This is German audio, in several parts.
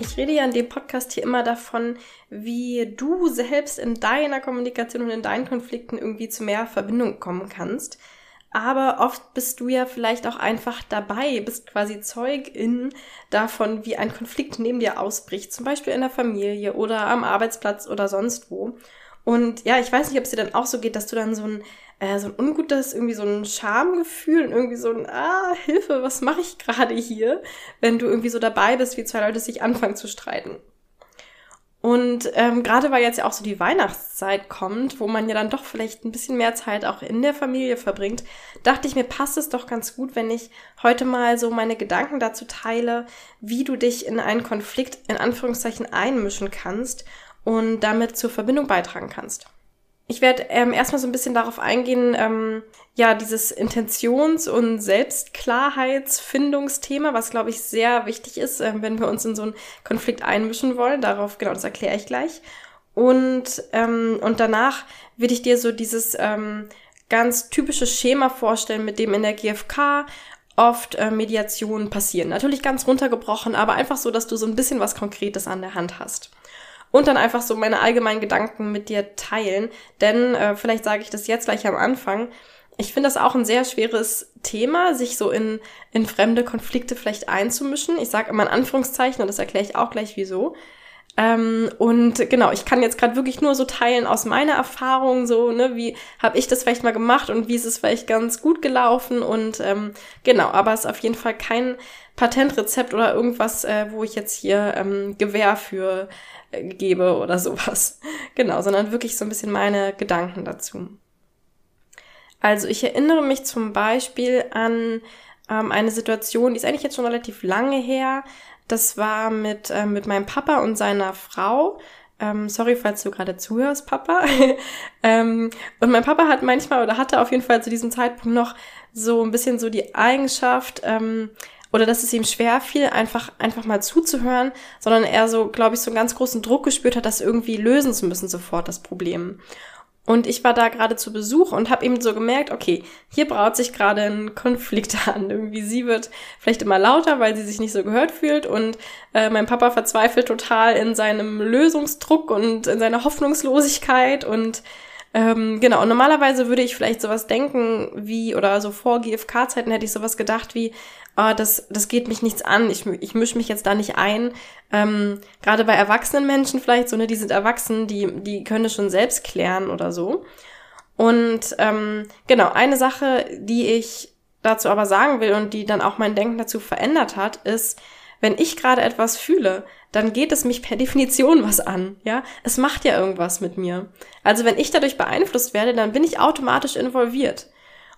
Ich rede ja in dem Podcast hier immer davon, wie du selbst in deiner Kommunikation und in deinen Konflikten irgendwie zu mehr Verbindung kommen kannst. Aber oft bist du ja vielleicht auch einfach dabei, bist quasi Zeugin davon, wie ein Konflikt neben dir ausbricht, zum Beispiel in der Familie oder am Arbeitsplatz oder sonst wo. Und ja, ich weiß nicht, ob es dir dann auch so geht, dass du dann so ein äh, so ein ungutes, irgendwie so ein Schamgefühl und irgendwie so ein, ah, Hilfe, was mache ich gerade hier, wenn du irgendwie so dabei bist, wie zwei Leute sich anfangen zu streiten. Und ähm, gerade weil jetzt ja auch so die Weihnachtszeit kommt, wo man ja dann doch vielleicht ein bisschen mehr Zeit auch in der Familie verbringt, dachte ich mir, passt es doch ganz gut, wenn ich heute mal so meine Gedanken dazu teile, wie du dich in einen Konflikt in Anführungszeichen einmischen kannst und damit zur Verbindung beitragen kannst. Ich werde ähm, erstmal so ein bisschen darauf eingehen, ähm, ja, dieses Intentions- und Selbstklarheitsfindungsthema, was, glaube ich, sehr wichtig ist, äh, wenn wir uns in so einen Konflikt einmischen wollen. Darauf, genau, das erkläre ich gleich. Und, ähm, und danach will ich dir so dieses ähm, ganz typische Schema vorstellen, mit dem in der GfK oft äh, Mediationen passieren. Natürlich ganz runtergebrochen, aber einfach so, dass du so ein bisschen was Konkretes an der Hand hast und dann einfach so meine allgemeinen Gedanken mit dir teilen. Denn äh, vielleicht sage ich das jetzt gleich am Anfang. Ich finde das auch ein sehr schweres Thema, sich so in, in fremde Konflikte vielleicht einzumischen. Ich sage immer in Anführungszeichen und das erkläre ich auch gleich wieso. Ähm, und genau, ich kann jetzt gerade wirklich nur so teilen aus meiner Erfahrung, so, ne, wie habe ich das vielleicht mal gemacht und wie ist es vielleicht ganz gut gelaufen und ähm, genau, aber es ist auf jeden Fall kein Patentrezept oder irgendwas, äh, wo ich jetzt hier ähm, Gewähr für gebe oder sowas. Genau, sondern wirklich so ein bisschen meine Gedanken dazu. Also ich erinnere mich zum Beispiel an ähm, eine Situation, die ist eigentlich jetzt schon relativ lange her. Das war mit, äh, mit meinem Papa und seiner Frau. Ähm, sorry, falls du gerade zuhörst, Papa. ähm, und mein Papa hat manchmal oder hatte auf jeden Fall zu diesem Zeitpunkt noch so ein bisschen so die Eigenschaft, ähm, oder dass es ihm schwer fiel, einfach, einfach mal zuzuhören, sondern er so, glaube ich, so einen ganz großen Druck gespürt hat, das irgendwie lösen zu müssen sofort, das Problem. Und ich war da gerade zu Besuch und habe eben so gemerkt, okay, hier braut sich gerade ein Konflikt an. Irgendwie sie wird vielleicht immer lauter, weil sie sich nicht so gehört fühlt und äh, mein Papa verzweifelt total in seinem Lösungsdruck und in seiner Hoffnungslosigkeit und ähm, genau, normalerweise würde ich vielleicht sowas denken wie, oder so vor GFK-Zeiten hätte ich sowas gedacht wie, ah, das, das geht mich nichts an, ich, ich mische mich jetzt da nicht ein. Ähm, Gerade bei erwachsenen Menschen vielleicht, so, ne, die sind erwachsen, die, die können es schon selbst klären oder so. Und ähm, genau, eine Sache, die ich dazu aber sagen will und die dann auch mein Denken dazu verändert hat, ist, wenn ich gerade etwas fühle, dann geht es mich per Definition was an, ja? Es macht ja irgendwas mit mir. Also wenn ich dadurch beeinflusst werde, dann bin ich automatisch involviert.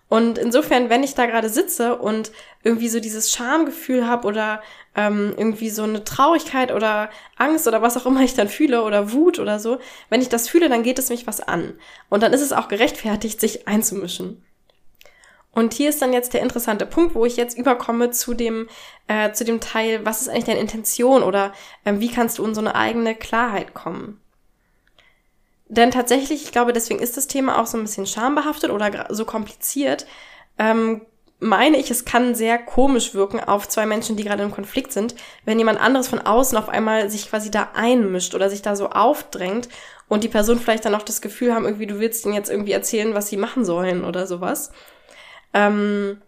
Und insofern, wenn ich da gerade sitze und irgendwie so dieses Schamgefühl habe oder ähm, irgendwie so eine Traurigkeit oder Angst oder was auch immer ich dann fühle oder Wut oder so, wenn ich das fühle, dann geht es mich was an. Und dann ist es auch gerechtfertigt, sich einzumischen. Und hier ist dann jetzt der interessante Punkt, wo ich jetzt überkomme zu dem, äh, zu dem Teil, was ist eigentlich deine Intention oder äh, wie kannst du in so eine eigene Klarheit kommen? Denn tatsächlich, ich glaube, deswegen ist das Thema auch so ein bisschen schambehaftet oder so kompliziert. Ähm, meine ich, es kann sehr komisch wirken auf zwei Menschen, die gerade im Konflikt sind, wenn jemand anderes von außen auf einmal sich quasi da einmischt oder sich da so aufdrängt und die Person vielleicht dann auch das Gefühl haben, irgendwie du willst ihnen jetzt irgendwie erzählen, was sie machen sollen oder sowas. Ähm,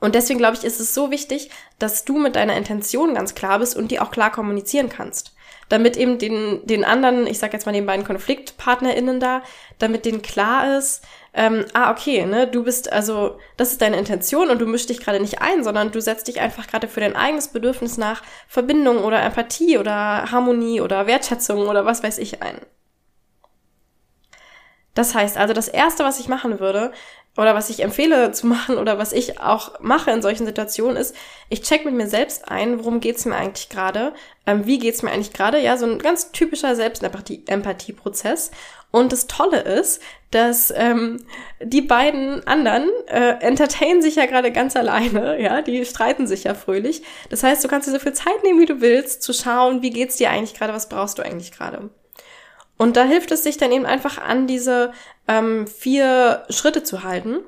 und deswegen glaube ich, ist es so wichtig, dass du mit deiner Intention ganz klar bist und die auch klar kommunizieren kannst. Damit eben den, den anderen, ich sag jetzt mal den beiden KonfliktpartnerInnen da, damit denen klar ist, ähm, ah, okay, ne, du bist, also, das ist deine Intention und du mischst dich gerade nicht ein, sondern du setzt dich einfach gerade für dein eigenes Bedürfnis nach Verbindung oder Empathie oder Harmonie oder Wertschätzung oder was weiß ich ein. Das heißt also, das erste, was ich machen würde, oder was ich empfehle zu machen oder was ich auch mache in solchen Situationen ist, ich check mit mir selbst ein, worum geht's mir eigentlich gerade, ähm, wie geht's mir eigentlich gerade, ja, so ein ganz typischer Selbstempathie-Prozess. Und das Tolle ist, dass ähm, die beiden anderen äh, entertainen sich ja gerade ganz alleine, ja, die streiten sich ja fröhlich. Das heißt, du kannst dir so viel Zeit nehmen, wie du willst, zu schauen, wie geht's dir eigentlich gerade, was brauchst du eigentlich gerade. Und da hilft es sich dann eben einfach an diese ähm, vier Schritte zu halten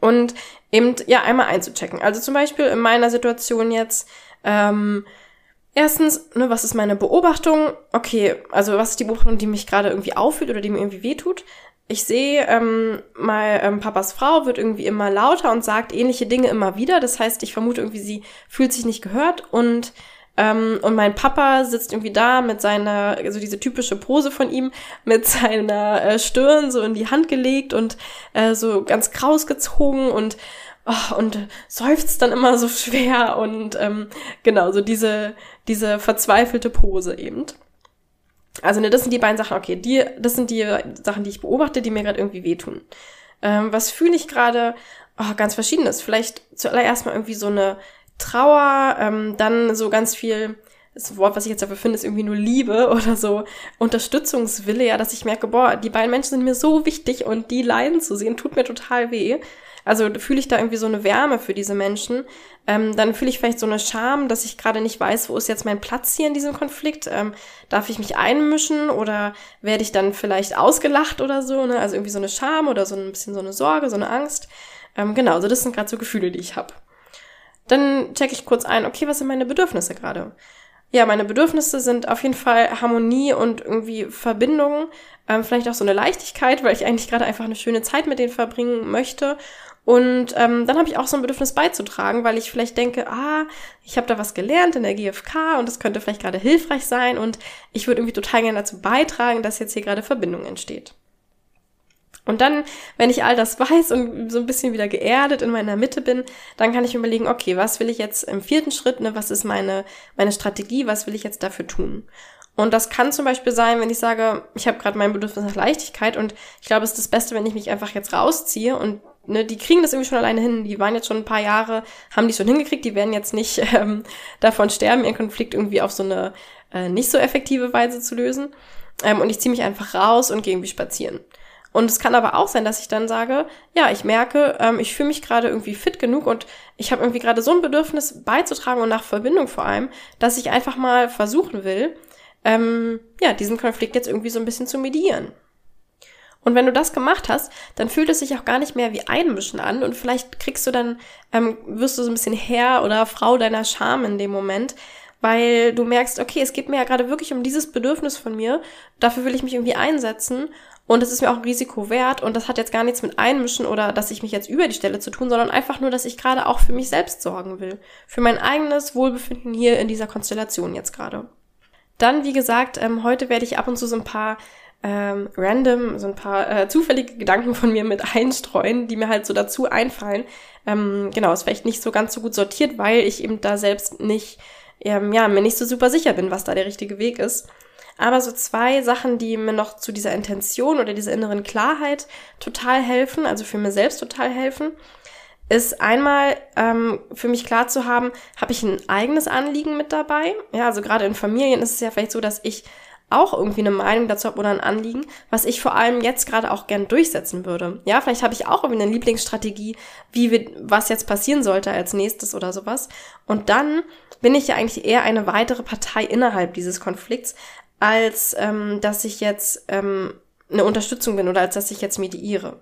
und eben ja einmal einzuchecken. Also zum Beispiel in meiner Situation jetzt ähm, erstens, ne, was ist meine Beobachtung? Okay, also was ist die Beobachtung, die mich gerade irgendwie auffühlt oder die mir irgendwie wehtut? Ich sehe, ähm, mal ähm, Papas Frau wird irgendwie immer lauter und sagt ähnliche Dinge immer wieder. Das heißt, ich vermute irgendwie, sie fühlt sich nicht gehört und ähm, und mein Papa sitzt irgendwie da mit seiner, also diese typische Pose von ihm, mit seiner äh, Stirn so in die Hand gelegt und äh, so ganz kraus gezogen und oh, und seufzt dann immer so schwer und ähm, genau, so diese, diese verzweifelte Pose eben. Also ne, das sind die beiden Sachen, okay, die, das sind die Sachen, die ich beobachte, die mir gerade irgendwie wehtun. Ähm, was fühle ich gerade? Oh, ganz verschiedenes. Vielleicht zuallererst mal irgendwie so eine Trauer, ähm, dann so ganz viel, das Wort, was ich jetzt dafür finde, ist irgendwie nur Liebe oder so Unterstützungswille, ja, dass ich merke, boah, die beiden Menschen sind mir so wichtig und die leiden zu sehen, tut mir total weh. Also fühle ich da irgendwie so eine Wärme für diese Menschen. Ähm, dann fühle ich vielleicht so eine Scham, dass ich gerade nicht weiß, wo ist jetzt mein Platz hier in diesem Konflikt. Ähm, darf ich mich einmischen oder werde ich dann vielleicht ausgelacht oder so? Ne? Also irgendwie so eine Scham oder so ein bisschen so eine Sorge, so eine Angst. Ähm, genau, also das sind gerade so Gefühle, die ich habe. Dann checke ich kurz ein, okay, was sind meine Bedürfnisse gerade? Ja, meine Bedürfnisse sind auf jeden Fall Harmonie und irgendwie Verbindung, ähm, vielleicht auch so eine Leichtigkeit, weil ich eigentlich gerade einfach eine schöne Zeit mit denen verbringen möchte. Und ähm, dann habe ich auch so ein Bedürfnis beizutragen, weil ich vielleicht denke, ah, ich habe da was gelernt in der GfK und das könnte vielleicht gerade hilfreich sein und ich würde irgendwie total gerne dazu beitragen, dass jetzt hier gerade Verbindung entsteht. Und dann, wenn ich all das weiß und so ein bisschen wieder geerdet in meiner Mitte bin, dann kann ich überlegen, okay, was will ich jetzt im vierten Schritt, ne, was ist meine, meine Strategie, was will ich jetzt dafür tun? Und das kann zum Beispiel sein, wenn ich sage, ich habe gerade mein Bedürfnis nach Leichtigkeit und ich glaube, es ist das Beste, wenn ich mich einfach jetzt rausziehe und ne, die kriegen das irgendwie schon alleine hin. Die waren jetzt schon ein paar Jahre, haben die schon hingekriegt, die werden jetzt nicht ähm, davon sterben, ihren Konflikt irgendwie auf so eine äh, nicht so effektive Weise zu lösen. Ähm, und ich ziehe mich einfach raus und gehe irgendwie spazieren. Und es kann aber auch sein, dass ich dann sage, ja, ich merke, ähm, ich fühle mich gerade irgendwie fit genug und ich habe irgendwie gerade so ein Bedürfnis beizutragen und nach Verbindung vor allem, dass ich einfach mal versuchen will, ähm, ja, diesen Konflikt jetzt irgendwie so ein bisschen zu medieren. Und wenn du das gemacht hast, dann fühlt es sich auch gar nicht mehr wie Einmischen an und vielleicht kriegst du dann, ähm, wirst du so ein bisschen Herr oder Frau deiner Scham in dem Moment, weil du merkst, okay, es geht mir ja gerade wirklich um dieses Bedürfnis von mir, dafür will ich mich irgendwie einsetzen und es ist mir auch ein Risiko wert und das hat jetzt gar nichts mit Einmischen oder dass ich mich jetzt über die Stelle zu tun, sondern einfach nur, dass ich gerade auch für mich selbst sorgen will. Für mein eigenes Wohlbefinden hier in dieser Konstellation jetzt gerade. Dann, wie gesagt, ähm, heute werde ich ab und zu so ein paar ähm, random, so ein paar äh, zufällige Gedanken von mir mit einstreuen, die mir halt so dazu einfallen. Ähm, genau, ist vielleicht nicht so ganz so gut sortiert, weil ich eben da selbst nicht, ähm, ja, mir nicht so super sicher bin, was da der richtige Weg ist. Aber so zwei Sachen, die mir noch zu dieser Intention oder dieser inneren Klarheit total helfen, also für mir selbst total helfen, ist einmal ähm, für mich klar zu haben, habe ich ein eigenes Anliegen mit dabei? Ja, also gerade in Familien ist es ja vielleicht so, dass ich auch irgendwie eine Meinung dazu habe oder ein Anliegen, was ich vor allem jetzt gerade auch gern durchsetzen würde. Ja, vielleicht habe ich auch irgendwie eine Lieblingsstrategie, wie wir, was jetzt passieren sollte als nächstes oder sowas. Und dann bin ich ja eigentlich eher eine weitere Partei innerhalb dieses Konflikts, als ähm, dass ich jetzt ähm, eine Unterstützung bin oder als dass ich jetzt mediiere.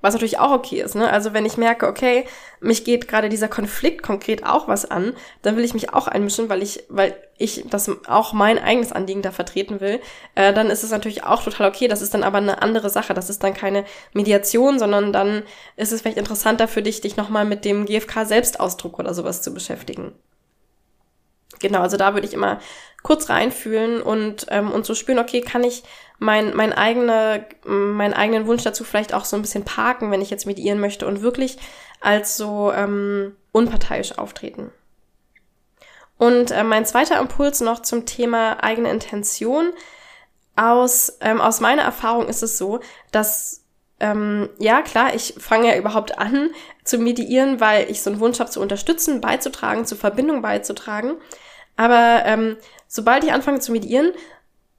Was natürlich auch okay ist, ne? Also wenn ich merke, okay, mich geht gerade dieser Konflikt konkret auch was an, dann will ich mich auch einmischen, weil ich, weil ich das auch mein eigenes Anliegen da vertreten will, äh, dann ist es natürlich auch total okay. Das ist dann aber eine andere Sache. Das ist dann keine Mediation, sondern dann ist es vielleicht interessanter für dich, dich nochmal mit dem GFK-Selbstausdruck oder sowas zu beschäftigen. Genau, also da würde ich immer kurz reinfühlen und, ähm, und so spüren, okay, kann ich mein, mein eigene, meinen eigenen Wunsch dazu vielleicht auch so ein bisschen parken, wenn ich jetzt mediieren möchte und wirklich als so ähm, unparteiisch auftreten. Und äh, mein zweiter Impuls noch zum Thema eigene Intention. Aus, ähm, aus meiner Erfahrung ist es so, dass ähm, ja, klar, ich fange ja überhaupt an zu mediieren, weil ich so einen Wunsch habe zu unterstützen, beizutragen, zur Verbindung beizutragen. Aber ähm, sobald ich anfange zu mediieren,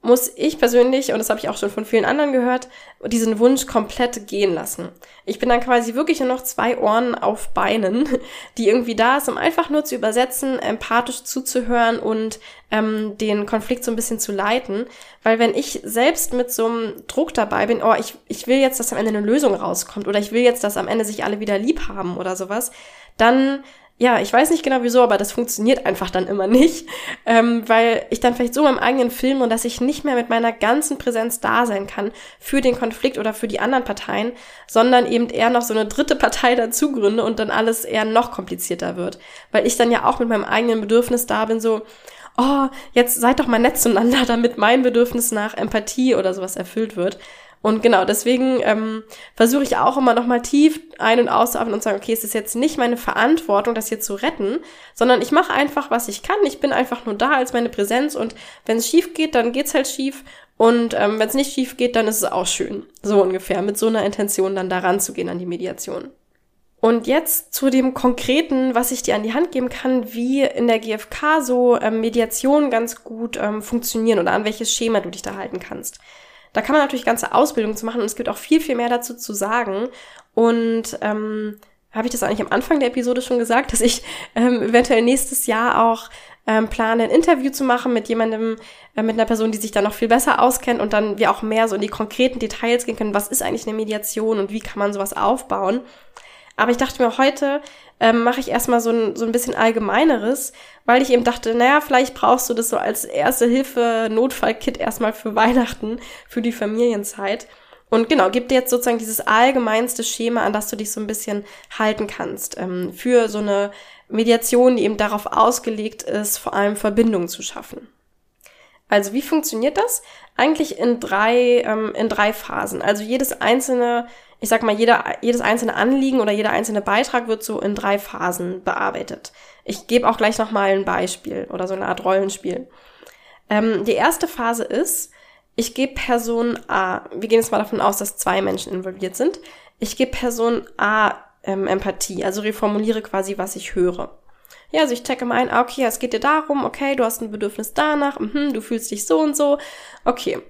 muss ich persönlich, und das habe ich auch schon von vielen anderen gehört, diesen Wunsch komplett gehen lassen. Ich bin dann quasi wirklich nur noch zwei Ohren auf Beinen, die irgendwie da ist, um einfach nur zu übersetzen, empathisch zuzuhören und ähm, den Konflikt so ein bisschen zu leiten. Weil wenn ich selbst mit so einem Druck dabei bin, oh, ich, ich will jetzt, dass am Ende eine Lösung rauskommt oder ich will jetzt, dass am Ende sich alle wieder lieb haben oder sowas, dann ja, ich weiß nicht genau wieso, aber das funktioniert einfach dann immer nicht, ähm, weil ich dann vielleicht so meinem eigenen Film und dass ich nicht mehr mit meiner ganzen Präsenz da sein kann für den Konflikt oder für die anderen Parteien, sondern eben eher noch so eine dritte Partei dazu gründe und dann alles eher noch komplizierter wird, weil ich dann ja auch mit meinem eigenen Bedürfnis da bin, so, oh, jetzt seid doch mal nett zueinander, damit mein Bedürfnis nach Empathie oder sowas erfüllt wird. Und genau, deswegen ähm, versuche ich auch immer nochmal tief ein- und auszuatmen und sagen, okay, es ist jetzt nicht meine Verantwortung, das hier zu retten, sondern ich mache einfach, was ich kann. Ich bin einfach nur da als meine Präsenz und wenn es schief geht, dann geht's halt schief. Und ähm, wenn es nicht schief geht, dann ist es auch schön. So ungefähr, mit so einer Intention dann daran zu gehen an die Mediation. Und jetzt zu dem Konkreten, was ich dir an die Hand geben kann, wie in der GfK so ähm, Mediation ganz gut ähm, funktionieren oder an welches Schema du dich da halten kannst. Da kann man natürlich ganze Ausbildungen zu machen und es gibt auch viel, viel mehr dazu zu sagen. Und ähm, habe ich das eigentlich am Anfang der Episode schon gesagt, dass ich ähm, eventuell nächstes Jahr auch ähm, plane, ein Interview zu machen mit jemandem, äh, mit einer Person, die sich da noch viel besser auskennt und dann wir auch mehr so in die konkreten Details gehen können, was ist eigentlich eine Mediation und wie kann man sowas aufbauen. Aber ich dachte mir, heute ähm, mache ich erstmal so ein, so ein bisschen allgemeineres, weil ich eben dachte, naja, vielleicht brauchst du das so als erste Hilfe, Notfallkit erstmal für Weihnachten, für die Familienzeit. Und genau, gib dir jetzt sozusagen dieses allgemeinste Schema, an das du dich so ein bisschen halten kannst, ähm, für so eine Mediation, die eben darauf ausgelegt ist, vor allem Verbindungen zu schaffen. Also wie funktioniert das? Eigentlich in drei, ähm, in drei Phasen. Also jedes einzelne ich sag mal, jeder, jedes einzelne Anliegen oder jeder einzelne Beitrag wird so in drei Phasen bearbeitet. Ich gebe auch gleich nochmal ein Beispiel oder so eine Art Rollenspiel. Ähm, die erste Phase ist, ich gebe Person A, wir gehen jetzt mal davon aus, dass zwei Menschen involviert sind, ich gebe Person A ähm, Empathie, also reformuliere quasi, was ich höre. Ja, also ich checke mal ein, ah, okay, es geht dir darum, okay, du hast ein Bedürfnis danach, mh, du fühlst dich so und so, okay.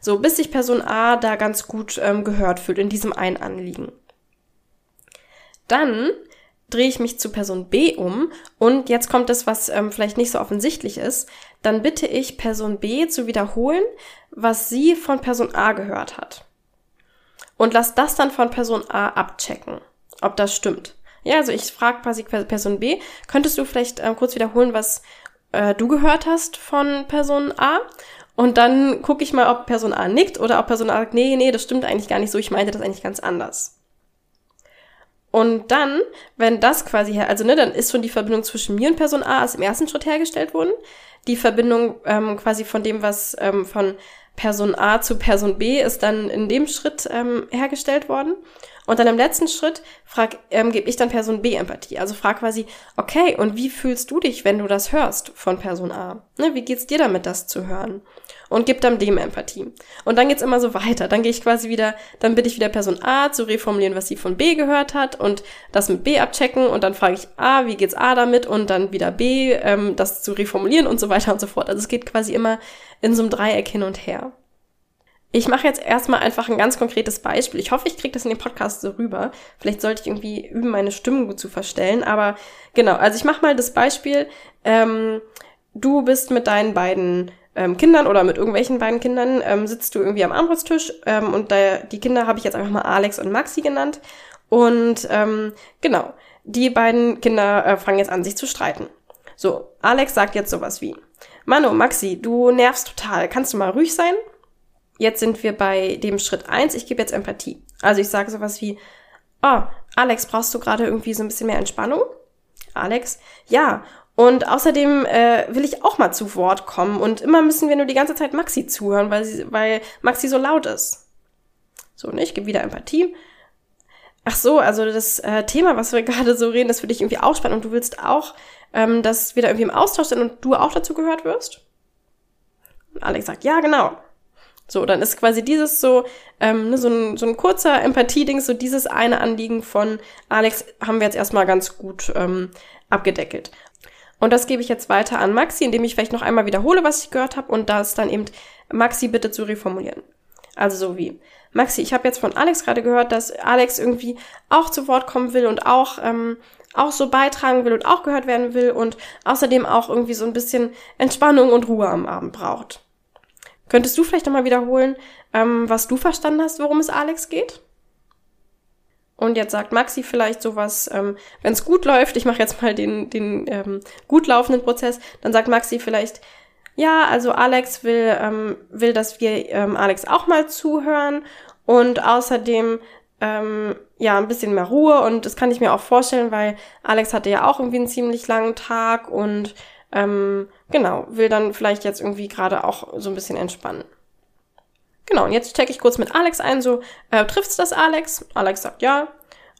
So, bis sich Person A da ganz gut ähm, gehört fühlt in diesem einen Anliegen. Dann drehe ich mich zu Person B um und jetzt kommt das, was ähm, vielleicht nicht so offensichtlich ist. Dann bitte ich Person B zu wiederholen, was sie von Person A gehört hat. Und lass das dann von Person A abchecken, ob das stimmt. Ja, also ich frage quasi Person B, könntest du vielleicht ähm, kurz wiederholen, was äh, du gehört hast von Person A? Und dann gucke ich mal, ob Person A nickt oder ob Person A sagt, nee, nee, das stimmt eigentlich gar nicht so, ich meinte das eigentlich ganz anders. Und dann, wenn das quasi, also ne, dann ist schon die Verbindung zwischen mir und Person A als im ersten Schritt hergestellt worden. Die Verbindung ähm, quasi von dem, was ähm, von Person A zu Person B ist dann in dem Schritt ähm, hergestellt worden. Und dann im letzten Schritt frag, ähm, gebe ich dann Person B Empathie. Also frag quasi, okay, und wie fühlst du dich, wenn du das hörst von Person A? Ne, wie geht's dir damit, das zu hören? Und gib dann dem Empathie. Und dann geht's immer so weiter. Dann gehe ich quasi wieder, dann bitte ich wieder Person A zu reformulieren, was sie von B gehört hat und das mit B abchecken und dann frage ich A, wie geht's A damit und dann wieder B, ähm, das zu reformulieren und so weiter und so fort. Also es geht quasi immer in so einem Dreieck hin und her. Ich mache jetzt erstmal einfach ein ganz konkretes Beispiel. Ich hoffe, ich kriege das in dem Podcast so rüber. Vielleicht sollte ich irgendwie üben, meine Stimme gut zu verstellen. Aber genau, also ich mache mal das Beispiel. Ähm, du bist mit deinen beiden ähm, Kindern oder mit irgendwelchen beiden Kindern, ähm, sitzt du irgendwie am Armbrusttisch ähm, und da, die Kinder habe ich jetzt einfach mal Alex und Maxi genannt. Und ähm, genau, die beiden Kinder äh, fangen jetzt an, sich zu streiten. So, Alex sagt jetzt sowas wie, Mano, Maxi, du nervst total. Kannst du mal ruhig sein? Jetzt sind wir bei dem Schritt eins. Ich gebe jetzt Empathie. Also ich sage sowas wie, oh, Alex, brauchst du gerade irgendwie so ein bisschen mehr Entspannung? Alex, ja. Und außerdem äh, will ich auch mal zu Wort kommen. Und immer müssen wir nur die ganze Zeit Maxi zuhören, weil, sie, weil Maxi so laut ist. So, ne? Ich gebe wieder Empathie. Ach so, also das äh, Thema, was wir gerade so reden, das für dich irgendwie auch spannend und du willst auch, ähm, dass wir da irgendwie im Austausch sind und du auch dazu gehört wirst? Und Alex sagt, ja, genau. So, dann ist quasi dieses so, ähm, ne, so, ein, so ein kurzer Empathie-Ding, so dieses eine Anliegen von Alex haben wir jetzt erstmal ganz gut ähm, abgedeckelt. Und das gebe ich jetzt weiter an Maxi, indem ich vielleicht noch einmal wiederhole, was ich gehört habe und das dann eben Maxi bitte zu reformulieren. Also so wie, Maxi, ich habe jetzt von Alex gerade gehört, dass Alex irgendwie auch zu Wort kommen will und auch, ähm, auch so beitragen will und auch gehört werden will und außerdem auch irgendwie so ein bisschen Entspannung und Ruhe am Abend braucht. Könntest du vielleicht nochmal wiederholen, ähm, was du verstanden hast, worum es Alex geht? Und jetzt sagt Maxi vielleicht sowas, ähm, wenn es gut läuft, ich mache jetzt mal den, den ähm, gut laufenden Prozess, dann sagt Maxi vielleicht, ja, also Alex will, ähm, will, dass wir ähm, Alex auch mal zuhören und außerdem ähm, ja ein bisschen mehr Ruhe und das kann ich mir auch vorstellen, weil Alex hatte ja auch irgendwie einen ziemlich langen Tag und ähm, genau, will dann vielleicht jetzt irgendwie gerade auch so ein bisschen entspannen. Genau, und jetzt checke ich kurz mit Alex ein, so, äh, trifft's das Alex? Alex sagt ja.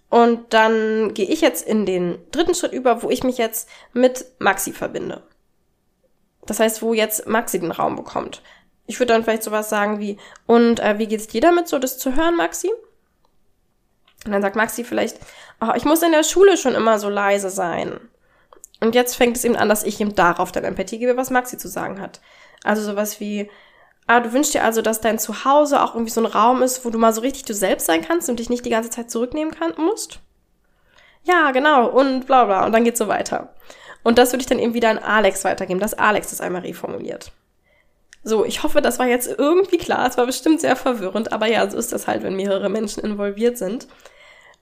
Und dann gehe ich jetzt in den dritten Schritt über, wo ich mich jetzt mit Maxi verbinde. Das heißt, wo jetzt Maxi den Raum bekommt. Ich würde dann vielleicht sowas sagen wie, und äh, wie geht's dir damit, so das zu hören, Maxi? Und dann sagt Maxi vielleicht, oh, ich muss in der Schule schon immer so leise sein. Und jetzt fängt es eben an, dass ich ihm darauf dann Empathie gebe, was Maxi zu sagen hat. Also sowas wie, ah, du wünschst dir also, dass dein Zuhause auch irgendwie so ein Raum ist, wo du mal so richtig du selbst sein kannst und dich nicht die ganze Zeit zurücknehmen kann, musst? Ja, genau, und bla bla. Und dann geht's so weiter. Und das würde ich dann eben wieder an Alex weitergeben, dass Alex das einmal reformuliert. So, ich hoffe, das war jetzt irgendwie klar. Es war bestimmt sehr verwirrend, aber ja, so ist das halt, wenn mehrere Menschen involviert sind.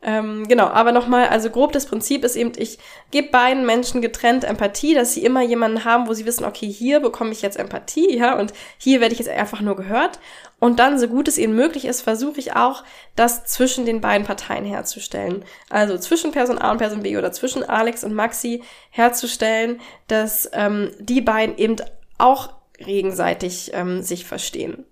Ähm, genau, aber nochmal, also grob das Prinzip ist eben, ich gebe beiden Menschen getrennt Empathie, dass sie immer jemanden haben, wo sie wissen, okay, hier bekomme ich jetzt Empathie, ja, und hier werde ich jetzt einfach nur gehört. Und dann, so gut es ihnen möglich ist, versuche ich auch, das zwischen den beiden Parteien herzustellen. Also zwischen Person A und Person B oder zwischen Alex und Maxi herzustellen, dass ähm, die beiden eben auch gegenseitig ähm, sich verstehen.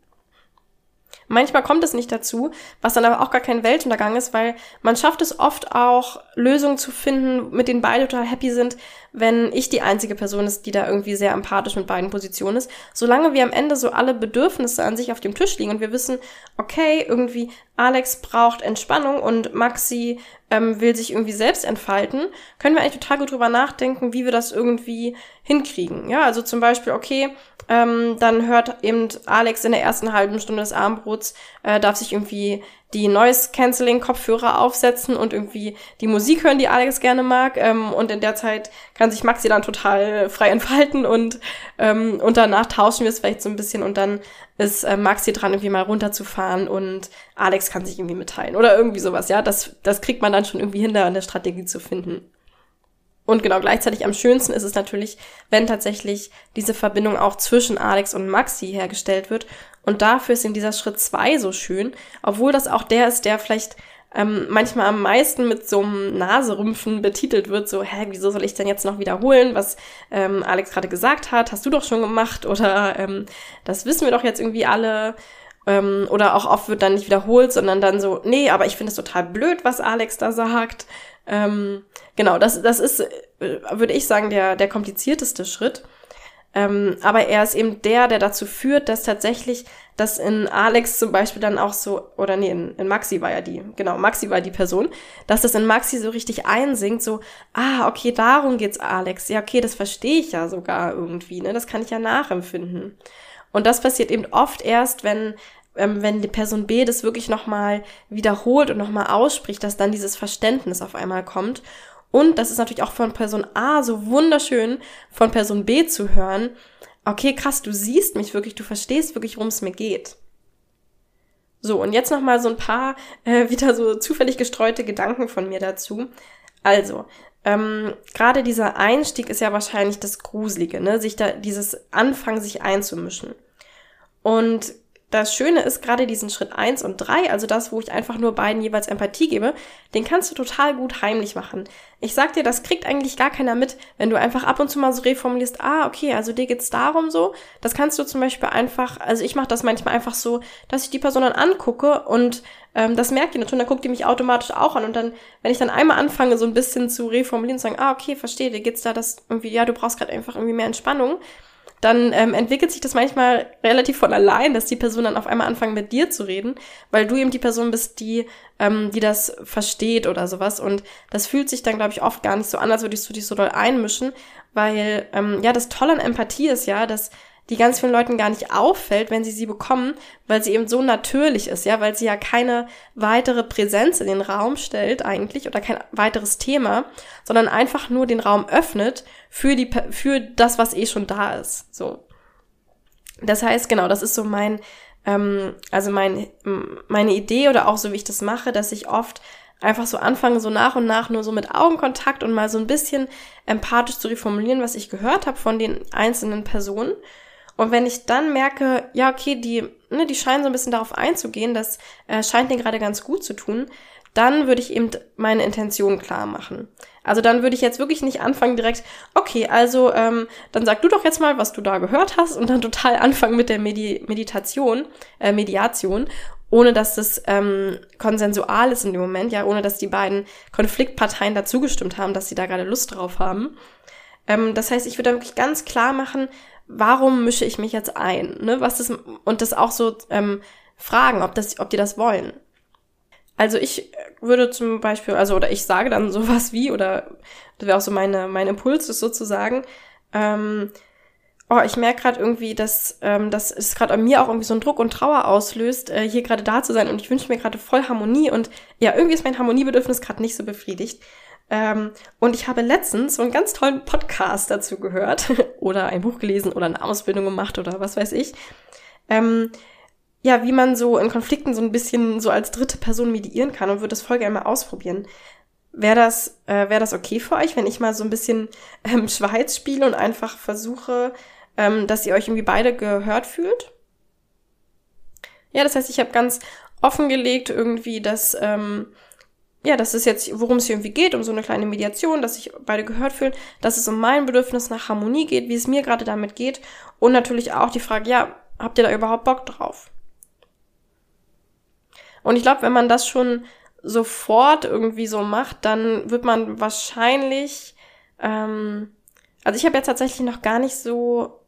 Manchmal kommt es nicht dazu, was dann aber auch gar kein Weltuntergang ist, weil man schafft es oft auch, Lösungen zu finden, mit denen beide total happy sind, wenn ich die einzige Person ist, die da irgendwie sehr empathisch mit beiden Positionen ist. Solange wir am Ende so alle Bedürfnisse an sich auf dem Tisch liegen und wir wissen, okay, irgendwie Alex braucht Entspannung und Maxi ähm, will sich irgendwie selbst entfalten, können wir eigentlich total gut drüber nachdenken, wie wir das irgendwie hinkriegen. Ja, also zum Beispiel, okay, ähm, dann hört eben Alex in der ersten halben Stunde des Abendbrots, äh, darf sich irgendwie die Noise-Canceling-Kopfhörer aufsetzen und irgendwie die Musik hören, die Alex gerne mag. Ähm, und in der Zeit kann sich Maxi dann total frei entfalten und, ähm, und danach tauschen wir es vielleicht so ein bisschen und dann ist äh, Maxi dran, irgendwie mal runterzufahren und Alex kann sich irgendwie mitteilen oder irgendwie sowas. Ja, das, das kriegt man dann schon irgendwie hin, da eine Strategie zu finden. Und genau gleichzeitig am schönsten ist es natürlich, wenn tatsächlich diese Verbindung auch zwischen Alex und Maxi hergestellt wird. Und dafür ist in dieser Schritt zwei so schön, obwohl das auch der ist, der vielleicht ähm, manchmal am meisten mit so einem Naserümpfen betitelt wird, so, hä, wieso soll ich denn jetzt noch wiederholen, was ähm, Alex gerade gesagt hat, hast du doch schon gemacht oder ähm, das wissen wir doch jetzt irgendwie alle. Ähm, oder auch oft wird dann nicht wiederholt, sondern dann so, nee, aber ich finde es total blöd, was Alex da sagt. Ähm, genau, das, das ist, äh, würde ich sagen, der, der komplizierteste Schritt. Ähm, aber er ist eben der, der dazu führt, dass tatsächlich das in Alex zum Beispiel dann auch so, oder nee, in, in Maxi war ja die, genau, Maxi war die Person, dass das in Maxi so richtig einsinkt, so, ah, okay, darum geht's Alex. Ja, okay, das verstehe ich ja sogar irgendwie, ne? Das kann ich ja nachempfinden. Und das passiert eben oft erst, wenn ähm, wenn die Person B das wirklich nochmal wiederholt und nochmal ausspricht, dass dann dieses Verständnis auf einmal kommt. Und das ist natürlich auch von Person A so wunderschön, von Person B zu hören, okay, krass, du siehst mich wirklich, du verstehst wirklich, worum es mir geht. So, und jetzt nochmal so ein paar äh, wieder so zufällig gestreute Gedanken von mir dazu. Also, ähm, gerade dieser Einstieg ist ja wahrscheinlich das Gruselige, ne? Sich da dieses Anfangen, sich einzumischen. Und das Schöne ist gerade diesen Schritt eins und drei, also das, wo ich einfach nur beiden jeweils Empathie gebe, den kannst du total gut heimlich machen. Ich sag dir, das kriegt eigentlich gar keiner mit, wenn du einfach ab und zu mal so reformulierst, ah, okay, also dir geht's darum so. Das kannst du zum Beispiel einfach, also ich mache das manchmal einfach so, dass ich die Person dann angucke und ähm, das merkt die natürlich, dann guckt die mich automatisch auch an und dann, wenn ich dann einmal anfange, so ein bisschen zu reformulieren und sagen, ah, okay, verstehe, dir geht's da das irgendwie, ja, du brauchst gerade einfach irgendwie mehr Entspannung, dann ähm, entwickelt sich das manchmal relativ von allein, dass die Person dann auf einmal anfangen mit dir zu reden, weil du eben die Person bist, die, ähm, die das versteht oder sowas. Und das fühlt sich dann, glaube ich, oft gar nicht so an, als würdest du dich so doll einmischen, weil ähm, ja, das Tolle an Empathie ist ja, dass die ganz vielen Leuten gar nicht auffällt, wenn sie sie bekommen, weil sie eben so natürlich ist, ja, weil sie ja keine weitere Präsenz in den Raum stellt eigentlich oder kein weiteres Thema, sondern einfach nur den Raum öffnet für die, für das, was eh schon da ist, so. Das heißt, genau, das ist so mein, ähm, also mein, meine Idee oder auch so, wie ich das mache, dass ich oft einfach so anfange, so nach und nach nur so mit Augenkontakt und mal so ein bisschen empathisch zu reformulieren, was ich gehört habe von den einzelnen Personen und wenn ich dann merke, ja, okay, die, ne, die scheinen so ein bisschen darauf einzugehen, das äh, scheint denen gerade ganz gut zu tun, dann würde ich eben meine Intention klar machen. Also dann würde ich jetzt wirklich nicht anfangen direkt, okay, also ähm, dann sag du doch jetzt mal, was du da gehört hast und dann total anfangen mit der Medi Meditation, äh, Mediation, ohne dass das ähm, konsensual ist in dem Moment, ja, ohne dass die beiden Konfliktparteien dazugestimmt haben, dass sie da gerade Lust drauf haben. Ähm, das heißt, ich würde da wirklich ganz klar machen, warum mische ich mich jetzt ein? Ne? Was ist, und das auch so ähm, fragen, ob, das, ob die das wollen. Also ich würde zum Beispiel, also oder ich sage dann sowas wie, oder das wäre auch so meine, mein Impuls ist sozusagen, ähm, oh, ich merke gerade irgendwie, dass, ähm, dass es gerade an mir auch irgendwie so einen Druck und Trauer auslöst, äh, hier gerade da zu sein und ich wünsche mir gerade voll Harmonie und ja, irgendwie ist mein Harmoniebedürfnis gerade nicht so befriedigt. Ähm, und ich habe letztens so einen ganz tollen Podcast dazu gehört oder ein Buch gelesen oder eine Ausbildung gemacht oder was weiß ich. Ähm, ja, wie man so in Konflikten so ein bisschen so als dritte Person mediieren kann und würde das voll gerne mal ausprobieren. Wäre das, äh, wäre das okay für euch, wenn ich mal so ein bisschen ähm, Schweiz spiele und einfach versuche, ähm, dass ihr euch irgendwie beide gehört fühlt? Ja, das heißt, ich habe ganz offengelegt irgendwie, dass ähm, ja, das ist jetzt, worum es hier irgendwie geht, um so eine kleine Mediation, dass sich beide gehört fühlen, dass es um mein Bedürfnis nach Harmonie geht, wie es mir gerade damit geht und natürlich auch die Frage, ja, habt ihr da überhaupt Bock drauf? Und ich glaube, wenn man das schon sofort irgendwie so macht, dann wird man wahrscheinlich, ähm, also ich habe jetzt tatsächlich noch gar nicht so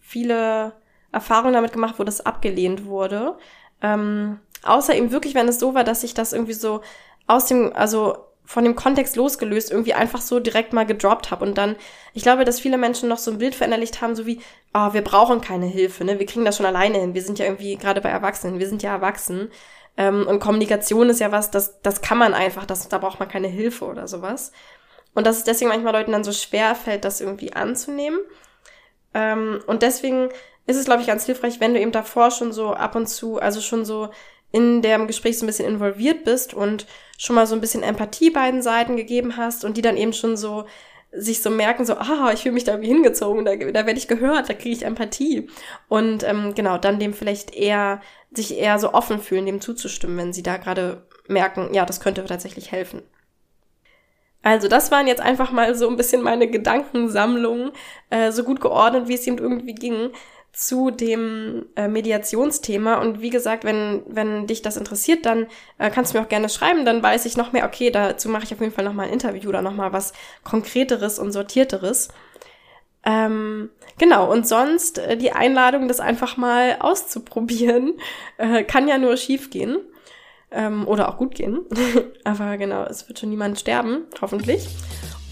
viele Erfahrungen damit gemacht, wo das abgelehnt wurde. Ähm, außer eben wirklich, wenn es so war, dass ich das irgendwie so aus dem, also von dem Kontext losgelöst irgendwie einfach so direkt mal gedroppt habe und dann, ich glaube, dass viele Menschen noch so ein Bild verinnerlicht haben, so wie, oh, wir brauchen keine Hilfe, ne, wir kriegen das schon alleine hin, wir sind ja irgendwie gerade bei Erwachsenen, wir sind ja erwachsen. Ähm, und Kommunikation ist ja was, das, das kann man einfach, das, da braucht man keine Hilfe oder sowas. Und dass es deswegen manchmal Leuten dann so schwer fällt, das irgendwie anzunehmen. Ähm, und deswegen ist es, glaube ich, ganz hilfreich, wenn du eben davor schon so ab und zu, also schon so in dem Gespräch so ein bisschen involviert bist und schon mal so ein bisschen Empathie beiden Seiten gegeben hast und die dann eben schon so sich so merken, so, ah, ich fühle mich da irgendwie hingezogen, da, da werde ich gehört, da kriege ich Empathie. Und ähm, genau, dann dem vielleicht eher, sich eher so offen fühlen, dem zuzustimmen, wenn sie da gerade merken, ja, das könnte tatsächlich helfen. Also das waren jetzt einfach mal so ein bisschen meine Gedankensammlungen, äh, so gut geordnet, wie es ihm irgendwie ging zu dem äh, Mediationsthema. Und wie gesagt, wenn, wenn dich das interessiert, dann äh, kannst du mir auch gerne schreiben. Dann weiß ich noch mehr, okay, dazu mache ich auf jeden Fall nochmal ein Interview oder nochmal was Konkreteres und Sortierteres. Ähm, genau, und sonst äh, die Einladung, das einfach mal auszuprobieren, äh, kann ja nur schief gehen. Ähm, oder auch gut gehen. Aber genau, es wird schon niemand sterben, hoffentlich.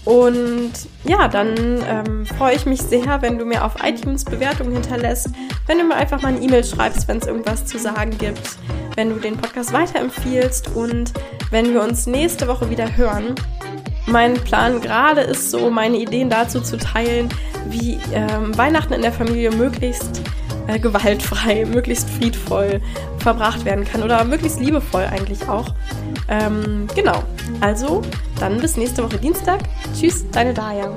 Und ja, dann ähm, freue ich mich sehr, wenn du mir auf iTunes Bewertungen hinterlässt, wenn du mir einfach mal eine E-Mail schreibst, wenn es irgendwas zu sagen gibt, wenn du den Podcast weiterempfiehlst und wenn wir uns nächste Woche wieder hören. Mein Plan gerade ist so, meine Ideen dazu zu teilen, wie ähm, Weihnachten in der Familie möglichst äh, gewaltfrei, möglichst friedvoll verbracht werden kann oder möglichst liebevoll eigentlich auch. Ähm, genau. Also, dann bis nächste Woche Dienstag. Tschüss, deine Daya.